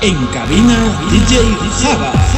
En cabina DJ Java.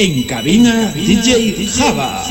En cabina DJ Java.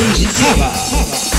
DJ Java. Tell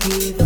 give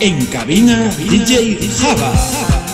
En cabina DJ Java.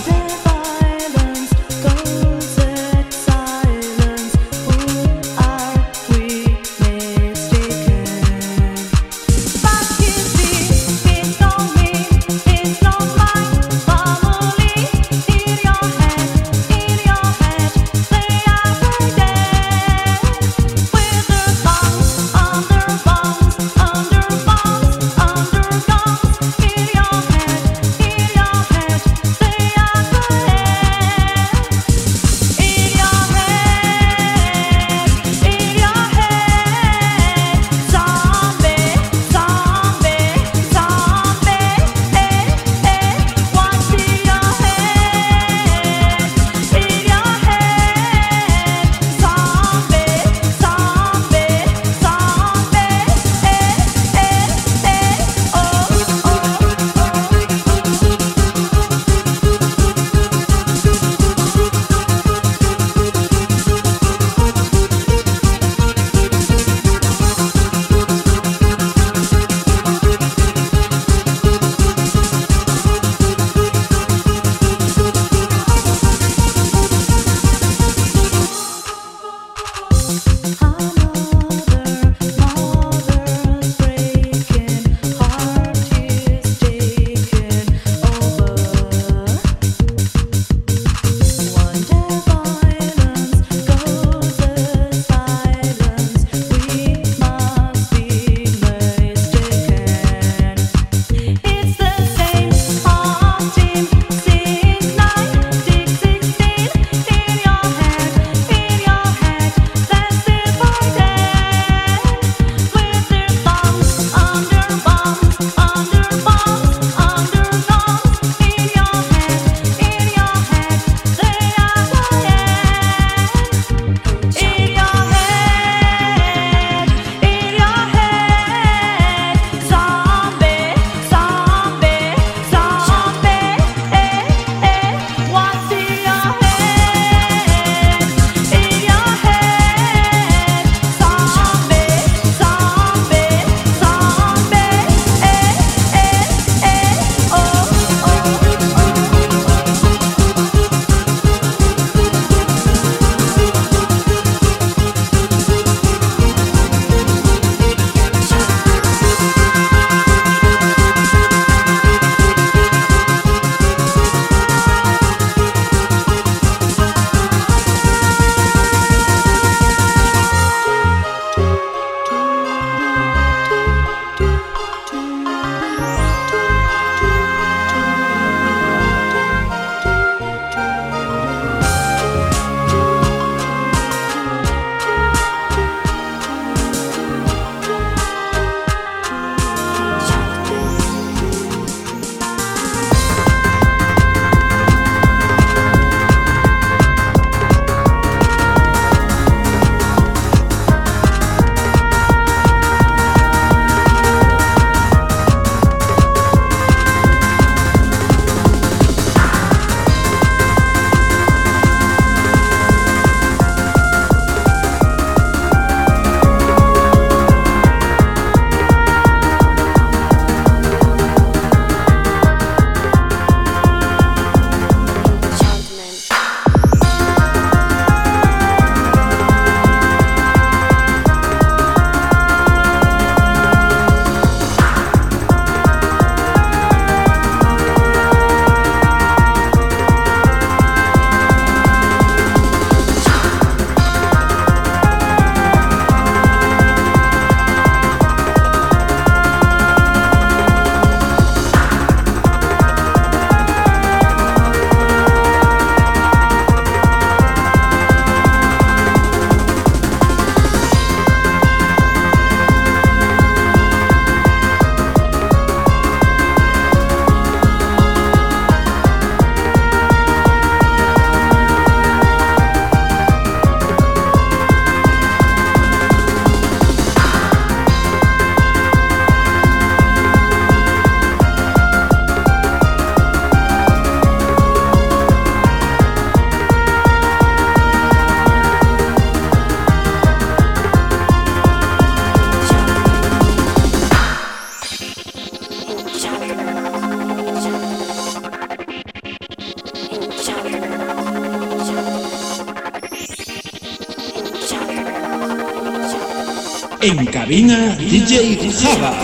En cabina DJ Java.